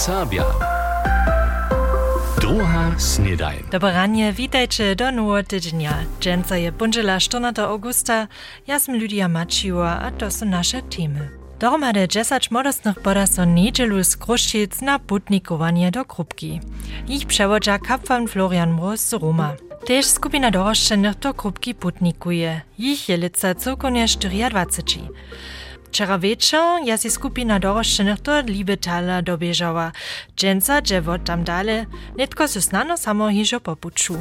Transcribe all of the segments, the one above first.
Sabia. Druga snedajn. Dobre ranie, witajcie do nowego tygodnia. Dżęca je bunżela 14 augusta, ja sam Lydia Maciła, a to są nasze temy. Dohromady 10 modostnych poda so niedzielu z Kruszczyc na putnikowanie do Krupki. Ich przewodza kapłan Florian Mróz z Roma. Też skupina doroszczenych do Krupki putnikuje. Ich je lica całkonie 24. Včeraj večer je si skupina doroščenih to ljubitala dobežala. Dženca dževo tam dale, netko se snano samo hižo popuču.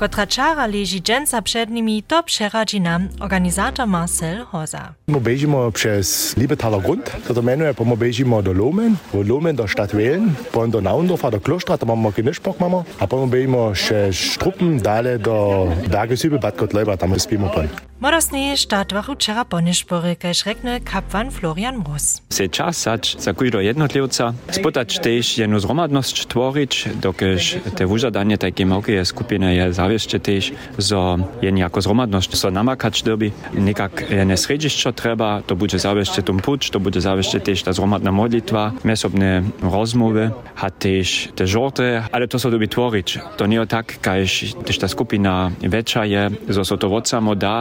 Kotračara leži dženca przed nimi, to przeradzi nam organizator Marcel Hoza. My bežimo przez Liebetaler Grund, to domenuje, pa my bežimo do Lomen, v Lomen do Stadtvelen, pa do Naundorfa, do Klostra, tam imamo Genišpark, mamo, a pa my bežimo še Štrupen, dalje do Bergesübel, Bad Gottleuber, tam spimo pa. Morosne Stadtwachu včeraj po Nišpore, kaj šrekne kapvan Florian Mros. Se čas sač za kujdo jednotlivca, spotać tež jednu zromadnost tvorič, dokež te užadanje také malke skupine je zavisno zawieszcze też, zo jen jako zromadność so namakać dobi, nikak jedne središćo treba, to bude zawieszcze tum puč, to bude zawieszcze też ta zromadna modlitwa, mesobne rozmowy, a też te żorty, ale to so dobi tvorić. To nie tak, kaž też ta skupina väčša je, zo so to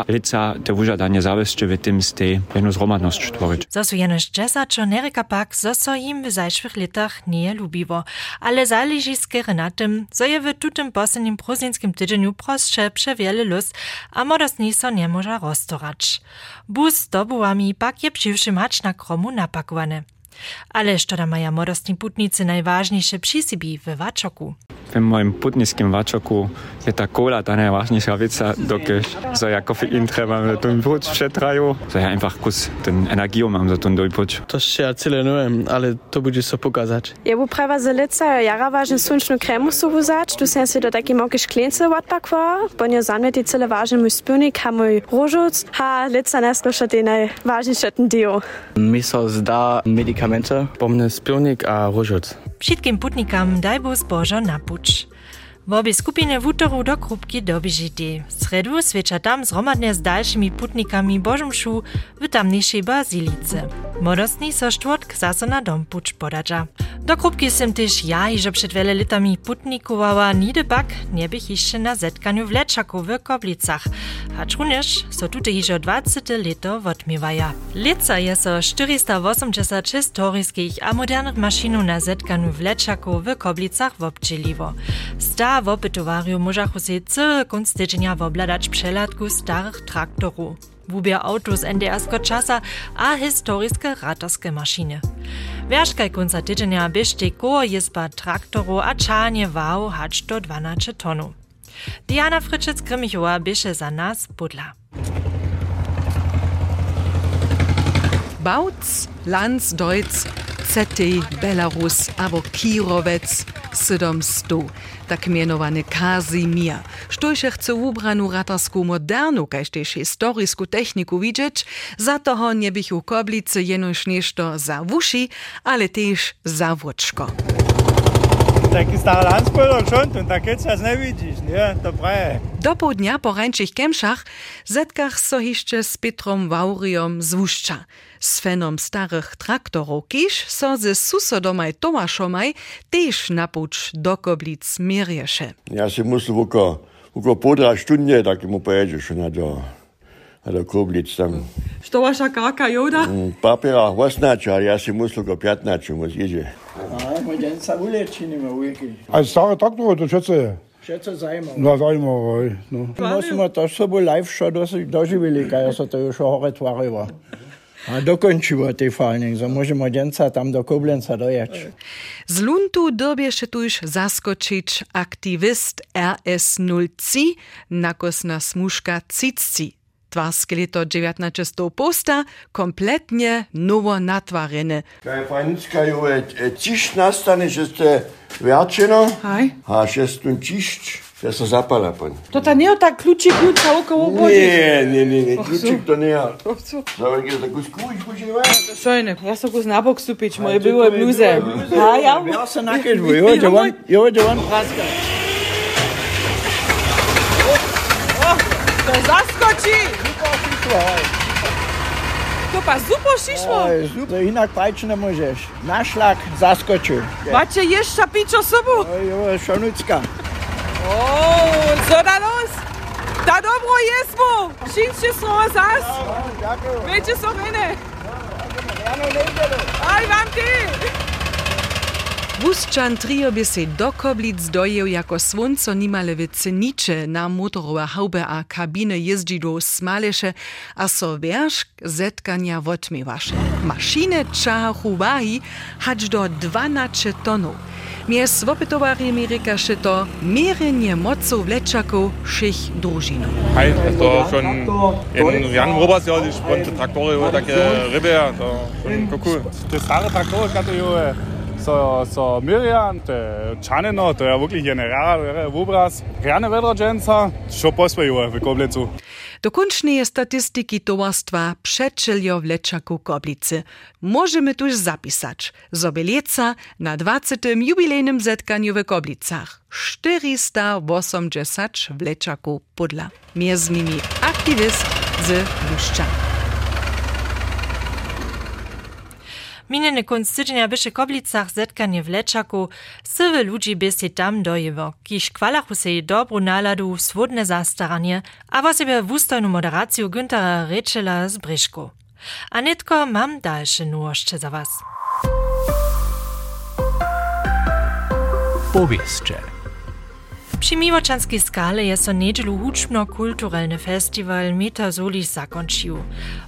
lica te wužadanie zawieszcze w tym z tej jedną zromadność tvorić. So su jenož džesačo nereka pak, zo im w zajszwych letach lubiło. Ale zależy skiery na tym, zo je w tutym poslednim tydzieniu prostsze przewiele luz, a modosni so nie może roztorać. Bus z dobułami pak je przywszy mać na kromu napakowane. Ale što da maja modostni putnicy najważniejsze przy sobie w Waczoku? W moim putniskim waczoku je ta kola ta najważniejsza wica, dokež so ja kofein trebam ten puć przetraju, so ja einfach kus ten energiu mam za ten dojpuć. To się ja tyle nujem, ale to będzie so pokazać. Ja bu prawa zelica, jara važnu sunčnu kremu su vuzać, tu sem si do taki mokiš klence odpakva, bonjo zamne ti cele važen mój spilnik, ha mój różuc, ha lica nesluša ti najvažnejše ten dio. Mi so zda medikamente. Pomne spilnik a różuc. Wszystkim putnikam daj bus Bożo napuć. W obie skupiny wutorów do Krupki dobieżyty. W sredu świecza tam zromadnie z dalszymi putnikami Bożumszu w tamniejszej bazilice. Modostni so czwartk zaso na dom puć podadża. Do Krupki sem też ja, iżo przed wiele latami putnikowała nidy bak, nie bych jeszcze na zetkaniu w Leczaku w Koblicach. Hacz również so tutaj iżo 20 leto odmiewaja. Lica je so 480 historyjskich a modernych maszynów na zetkaniu w Leczaku w Koblicach wobdzieliwo. W opytowariu możachu się cały kunst tydzienia wobladać przelatku starych traktorów. Wubia auto z NDR-sko czasa a historiskie ratorskie maszyny. Wierzkaj kunca tydzienia bieżcie koło jezba traktoru a czanie wał hacz do 12 tonu. Diana Fryczec-Grymichowa biesze za nas budla. Bautz, Landsdeutz, ZT, Belarus, abo Kirovec, 700, tak mianowany Kazimir. Sztojsze chce ubranu ratarską modernu, kaž też historyską techniku widzieć, za toho nie bych u koblicy jenoż nieszto za wuši, ale też za włoczko. Taki stary Landsböller schon und da geht's nicht widzisz, nie? To praje. Do południa po rańczych kemszach zetkach so jeszcze z Petrom Wauriom z. Z fenom starych traktorów kisz so ze susodomaj Tomaszomaj też napuć do koblic mieriesze. Ja si musel vuko, vuko podra študnje, tak mu pojedziesz na do, na do Koblic tam. Što vaša kaka joda? Mm, osnača, ali ja si musel go pjatnaču, mus iđe. A, modern sa ulečinima uvijek. A stare traktorer, to schätze, Všetko zajmo. na zajmovaj, no. Musíme to sobu live šo doživili, kaj sa to już hore tvarivo. A dokončila tie fajne, že môžeme denca tam do Koblenca dojač. Z Luntu dobieš tu už zaskočiť aktivist RS0C, nakosná smuška Cicci. Tvarske leto 1900 posta kompletnie novo natvarene. Kaj Franička ju je cišť nastane, že ste viačeno, a šestun cišť. Že sa zapala pon. To ta nie tak kluczy klucza około Nie, nie, nie, nie, kľúčik to nie. Zavek je takú skúšku, že má. Szojne, ja so go na bok stupić, moje były bluze. A ja? Ja sa nakežbu, jo, on, jo, on praska. To zaskoči! To pa super šišło. Oj, super, inak pajč ne możesz. Na szlak zaskoczył. Macie jeszcze pić o sobą? Oj, oj, szonucka. O, co da los? Da dobro jest mu. Wszyscy są zas. Wiecie co ryny? Aj, wam ty. Wuszczan trio by se do koblic dojeł jako słonco nimale w cenicze na motorowe haube a kabiny jeździ do smalesze, a so wierzch zetkania wotmiewasze. Maszyny czachu wahi hać do 12 tonów. Mies wopytowarjemi rekaše to mierenje mocov lečakov všich družinov. Hej, to schon in Jan Robers ja, die sponte Traktory, takie ryby, to schon cool. Te stare traktory, które so, so Miriam, te Czanino, to ja wirklich general, wobraz, rane vedrođenca, što pospeju v Koblicu. Dokončne statystyki towarstwa Przeczelio w Leczaku Koblicy możemy tuż zapisać. Zobelieca na 20. jubilejnym zetkaniu w Koblicach 480 w Leczaku Pudla. Między nimi aktywist z Luszczan. Minjeny kunst tydzienia byše Koblicach zetkanie w Leczaku, sywy ludzi by się tam dojewo, kiż kwalachu se dobru naladu, swodne zastaranie, a wo sobie wustojnu moderaciju Güntera Rečela z Bryszku. A netko mam dalsze nowości za was. Powieszcze. Przy Miłoczanskiej skale jest so niedzielu huczno-kulturalny festiwal Metasolis zakończył.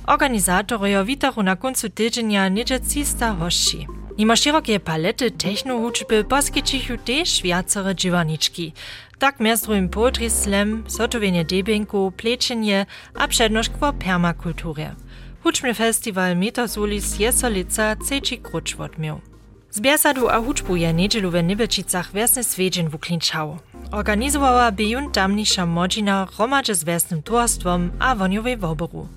Organizatory witaru na końcu tydzienia niedzie 300 hości. Mimo szerokie palety techno-huczby poskycichu też wiacere dziewaniczki. Tak miastrujem poetry slam, sotowienie debinku, pleczenie a przednoszk po permakulturze. Huczny festiwal Metasolis jest so lica trzeci krucz odmiał. Z biasadu a huczbu je niedzielu w Nibelčicach wiesny swiedzień w Uklinczał. Organizowała by jun tamniejsza modzina romadze z towarstwom a woniowej woboru.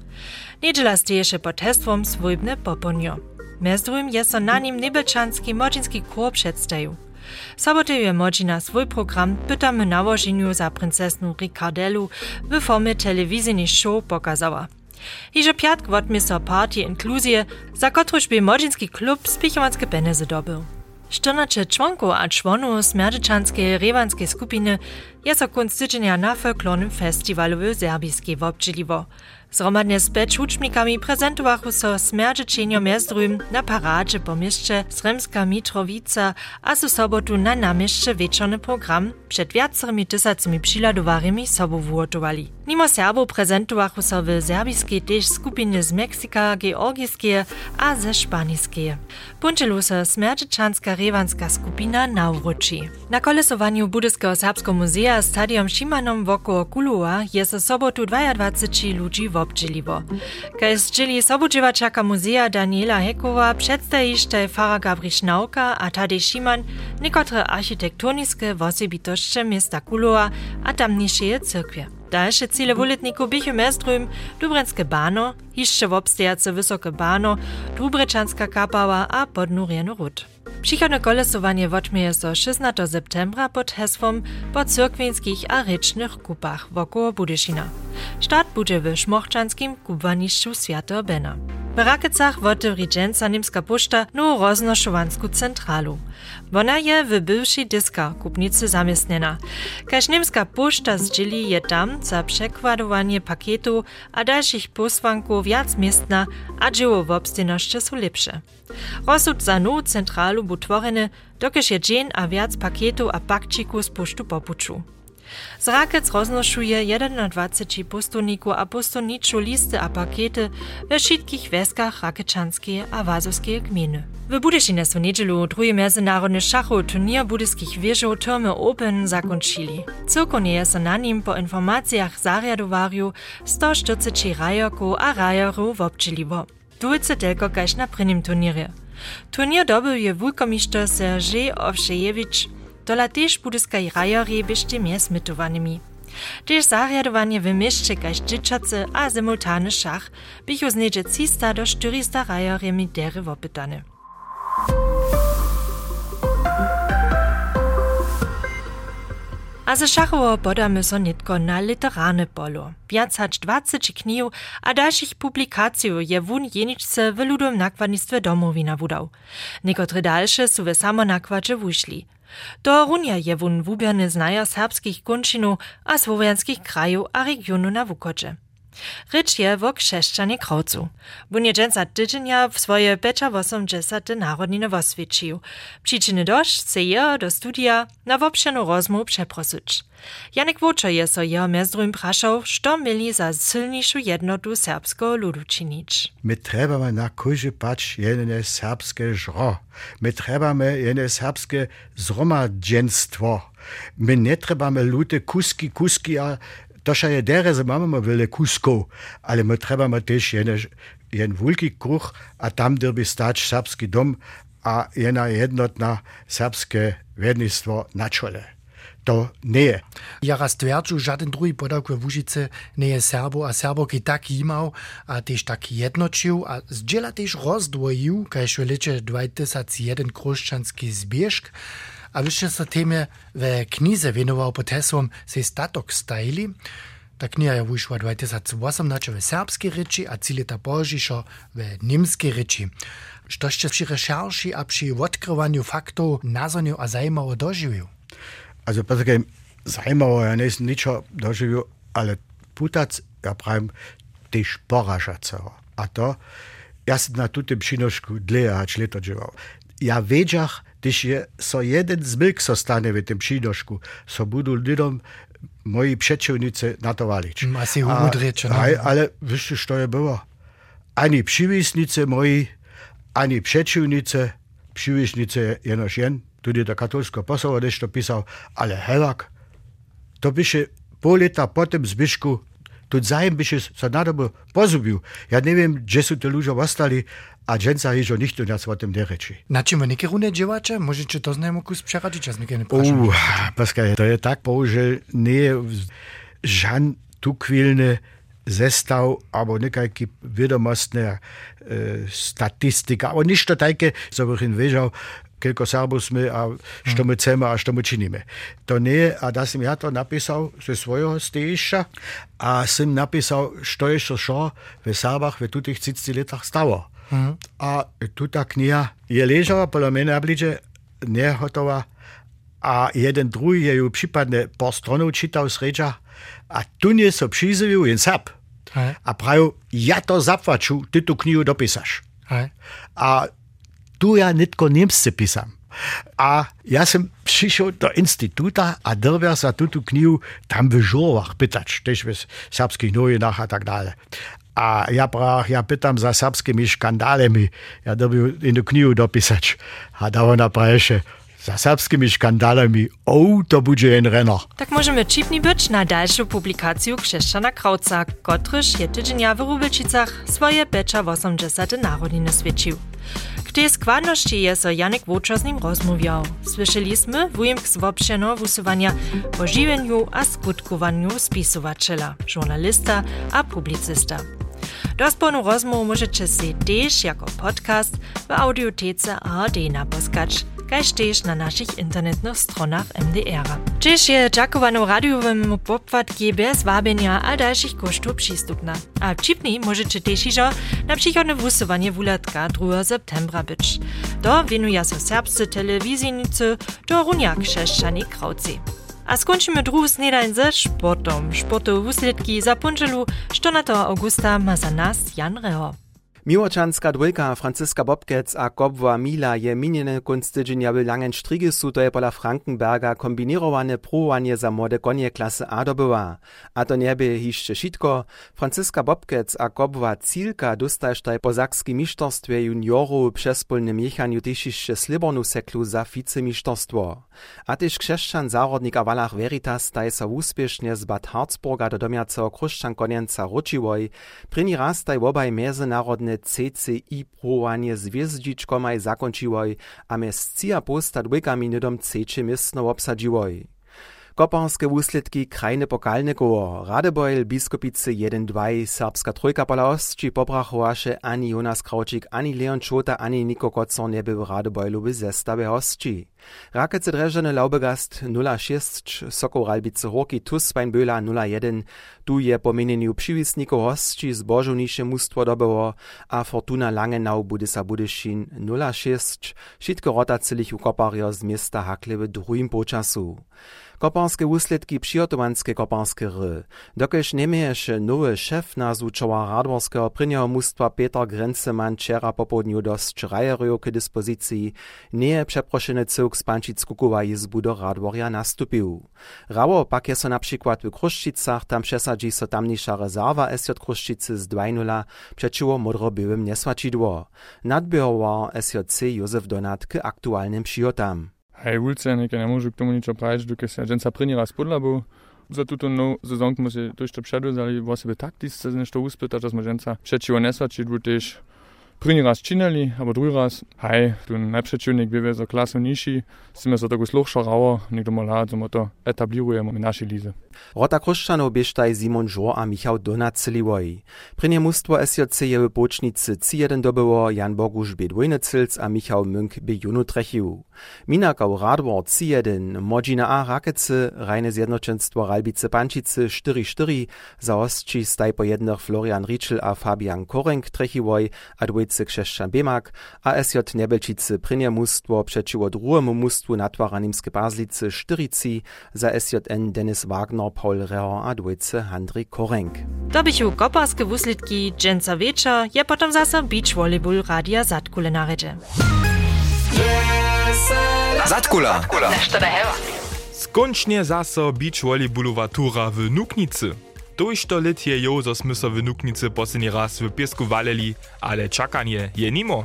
Niedziela stejesze pod hestwom swójbne poponio. Mezdrym jest so na nim Nibelczanski modzinski kór przedstawił. Soboty je swój program pytamy nałożeniu za princesnu Ricardelu w formie telewizyjnej show pokazała. Iże piatk wotmy so partie inkluzje, za kotruž by modzinski klub spichowanske peneze dobył. 14 członków a członów smerdyczanskiej rewanskiej skupiny jest o kunstyczenia na folklornym festiwalu w serbijskiej wobdźiliwo. Zromadnie z peć uczmikami prezentowachu so smerdyczenio miezdrym na paradzie po mieście Sremska Mitrowica a su sobotu na namieszcze wieczorny program przed wiacerymi tysacymi przyladowarymi sobą włotowali. Mimo Serbów prezentowachu so w serbijskiej też skupiny z Georgijskie a ze Szpanijskie. Punczelu so smerdyczanska rewanska skupina nawróci. Na kolesowaniu Budyskiego Serbskiego Muzea Stadium Šimanom wokoło Kulua jest o sobotu 22 ludzi w obdźeliwo. Kaj zdzieli sobudziwaczaka muzea Daniela Hekowa przedstawište Fara Gabriš Nauka a Tadej Šiman niekotre architektoniskie wosebitości miasta Kulua a tamniejsze cyrkwie. Dalsze cele wuletników bychu mestrym Dubrenskie bano, jeszcze wobstejace wysokie bano, Dubreczanska kapała a podnurieno ród. Przychodne kolesowanie wotmieje so 16 septembra pod hesłom po cyrkwinskich a rycznych kupach wokoło Budyszina. Start będzie w szmochczanskim kubwaniszczu Świętego Bena. W Rakecach wotewri dżęca Nimska Poczta no roznoszowansku centralu. Wona je w bywszej dyska kupnicy zamiestniena. Każ Nimska Poczta zdzieli je tam za przekładowanie pakietu a dalszych posłanków wiac miestna, a dzieło w obstyności są lepsze. Rozsud za nową centralu bu tworene, dokež je dżen a wiac paketu a pakčiku z poštu popuču. Zrakec roznošuje 21 postovniku a postovniču listy a pakety we všetkich weskach Rakečanskiej a Wazowskiej gminy. W Budyszine są niedzielu drugi międzynarodny szachu turnier budyskich wieżów Turmy Open zakończyli. Cyrkonie jest na nim po informacjach zariadowariu 140 rajoków a rajerów obczyliwo. Dulce tylko kaž na prvním turniere. Turnier dobył je wulkomiszczo Sergej Owszejewicz, dola też budyskaj rajori byście mnie smitowanymi. Też zariadowanie w mieście kaž dzieciacy a simultany szach bychu zniedzie 300 do 400 rajori dery wopytane. A ze Szachowo podamy so nitko na literarne polo. Wiac hač 20 knihu a dalszych publikacji je wun jeniczce w ludowym nakładnictwie domowina wudał. Niekotre dalsze su we samo nakładzie wušli. To runia je wón wubiony z serbskich kunčinu a słowianskich kraju a regionu na Wukoče. Rycz je wo krzeszczanie krowcu. Bunie dżęca tydzienia w swoje becza 80 narodniny woswiecił. Przyczyny dość chce je do studia na wopšenu rozmu przeprosuć. Janek Woczo je so jeho mezdrum praszał, što mieli za silniejszą jednotu serbskiego ludu czynić. My trebamy na kurzy pać jedne serbskie żro. My trebamy jedne serbskie zgromadzenstwo. My nie trebamy luty kuski, kuski, a To še je dere, imamo vele kuskov, ali me trebamo tež ene, en veliki kruh, a tam drbi stač srpski dom, a ena jednotna srpske vedništvo načole. To nie je. Ja raz twierdzę, żaden drugi podałk we Wóżyce nie jest Serbo, a Serboki tak imał, a też tak jednoczył, a zdziela też rozdwoił, kajż w lecie 2001 chrześcijański zbieżk, A wiesz, że to temie w knize wienował potesom se statok stajli, Ta knjiga je vyšla 2018 v srpski reči, a cilj je ta božišo v nemski reči. Što ste pri rešerši a pri odkrivanju faktov nazonil a zajmavo doživil? Also, besser gesagt, zajmavo je ja nisem nič doživil, ale putac, ja pravim, ti šporaša celo. A to, jaz sem na tutem šinošku dlje ač leto živel. Ja veđah, Když je so jeden zmyk zostane v tym przynoszku, so budu lidom moi przeciwnicy na to walić. Asi umudriecze. No? Ale wiesz, co je było? Ani przywisnicy moi, ani przeciwnicy, przywisnicy jenoż jen, tudy do katolskiego posła nešto pisał, ale helak, to się pół lata po tym zbyszku, tu zajem by się so na dobu pozubił. Ja nie wiem, gdzie są te ludzie ostali, a dżęca jeżo nikt nas o tym nie reči. Na czym wy niekie rune dziewacze? Możecie to znajmo kus przeradzić, jak mnie nie proszę. Paskaj, to je tak, że nie żan tukwilny zestaw, albo nekajki wiadomostne e, statystyka, albo niż to takie, co bych wiedział, koliko Srbov sme a što mi mm. chceme a što mi činíme. To nie je, a da som ja to napísal ze svojho stejišća a som napísal, što je šo, šo v Srbách v tutých 30 letách stalo. Mm. A tuta kniha je ležala polo mene obliče, nehotova, a jeden drugi je ju pripadne po stronu čital sreča, a tu nie so přizivil jen sap. A pravil, ja to zapvaču, ty tu knihu dopisaš. A tu ja nitko niemsce písam. A ja som prišiel do institúta a drvia sa túto knihu tam v žurovách pytać, tež v serbských novinách a tak dále. A ja brach, ja pytam za serbskimi skandalami. Ja dobił in knihu dopisać. A da ona praješe, za serbskimi skandalami, o, to będzie jen renner. Tak możemy čipni być na dalszą publikację Krzeszczana Krauca, kotryż je tydzienia w Rubelčicach swoje becza 80 narodniny świecił. Tej składności jest Janek Woczo z nim rozmawiał. Słyszeliśmy wujemk z obszeno usuwania o żywieniu a skutkowaniu spisowaczela, żurnalista a publicysta. Dosponu rozmowu możecie si też jako podcast w audiotece ARD naposkać, kaž też na naszych internetnych stronach MDR. Czyż je dziakowano radiowym popłatki bez wabienia a dalszych kosztów przystupna. A wcipni możecie też iżo na przychodne wusowanie wulatka 2 septembra być. Do winuje so serbscy telewizyjnicy do runiak krzeszczani kraucy. A skończymy drugi snedajn ze sportom. Sportowe wusledki za punczelu 14 augusta ma za nas Jan Reho. Miłoczanska dwójka Franciska Bobkec a Kobwa Mila je miniene kunst tydzienia w Langenstrigisu to je pola Frankenberga kombinierowane próbowanie za młode konie klasy A dobyła. A to nie by jeszcze szitko. Franciska Bobkec a Kobwa Cilka po zakskim mistrzostwie juniorów przespólnym jechaniu też jeszcze slibornu seklu za wicemistrstwo. A też krzeszczan zarodnik a Veritas staje sa uspiesznie z Bad Harzburga do domiaco kruszczan konienca Ručiwoj. Pryni raz taj obaj międzynarodne CCI próbowanie z wjeździczkomaj zakończyłoj, a mes cia posta dwójkami nydom trzecie miestno obsadziłoj. Kopanske wuslitki krajne pokalne koło. Radebeul, biskupice 1-2, serbska trójka pola ostči ani Jonas Kraučík, ani Leon Čota, ani Niko Kocor nie był w Radebeulu by zestawie ostči. Rakece Dreżane Laubegast 0-6, Soko Ralbice Horki Tus Böla 0-1, tu je po mienieniu przywisników ostči zbożownisze mustwo dobyło, a Fortuna Langenau bude sa Budešin 0-6, šitko rotacilich u kopario z miasta Hakle w drugim počasu. Kopanske wusledki przygotowanske kopanske ry. Dokelž nemieše nowy szef na zuczowa radworskiego prynjeho mustwa Peter Grenzemann wczera popodniu dosć rajerju k dyspozycji, nie przeproszony cyłk z Pančickukowa izbu do radworja nastupił. Rało pak je so na przykład w Kruszczycach, tam przesadzi so tamniejsza rezerwa SJ Kruszczycy z 2.0 przeciwko modrobyłym niesłaczidło. Nadbierował SJC Józef Donat k aktualnym przygotam. Hejulcenik ja ne môžu k tomu nič opraviť, dokiaľ sa dženca prinieraz podľa bo za túto novú sezónku sme si to ešte předuzali vo sebe tak tisíce nešto uspýtať, že sme dženca všetčiho nesvačiť, tiež první raz činili, a druhý raz, hej, tu najprzeciwnik bywa za klasę niżsi, z tym jest do tego słuchsza rało, nikdo ma lat, to etablirujemy nasze lizy. Rota Kruszczanów bieżtaj Simon Żor a Michał Donat Cyliwoj. Prynie mustwo SJC je w bocznicy C1 dobyło Jan Bogusz b dwójny Cylc a Michał Münk b junu trechiu. Minakał Radwor C1, Modzina A Rakece, Rajne Zjednoczeństwo Ralbice Pančice 4-4, za ostči staj po jednych Florian Rietschel a Fabian Korenk trechiwoj, a dwójcy Krzeszczan Bemak, a SJ Nebelčice prynie mustwo przeciwko drugiemu mustwu natwaranim z Bazlice 4 za SJN Dennis Wagner Paul Reher a dwójce Handry Korenk. Dobyću koparskie wuslitki dżęca wieczor je potem zasa beach volleyball radia Zatkule na redzie. Zatkula. Skończnie zaso beach volleyballowa tura w Nuknicy. Tuż to lit je jo, zo w Nuknicy posledný raz w piesku valeli, ale czakanie je nimo.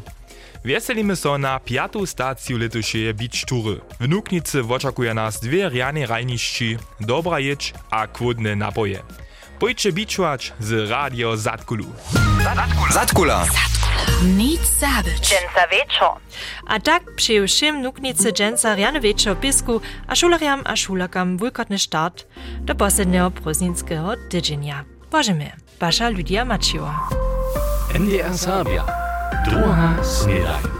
Veselíme so na piatú stáciu letušeje Beach Toury. V Nuknici očakuje nás dve riane dobra a kvodne napoje. Pojďte bičovač z Radio zatkulu. Zatkula. Zadkula. Nic zabić. Dżęca wieczo. A tak przy wszym nuknicy dżęca riany wieczo pisku, a szulariam a szulakam wulkotny start do posledniego prozinskiego tydzienia. Boże mnie, Basza Lidia Maciła. NDR Sabia. Druga Snedaj.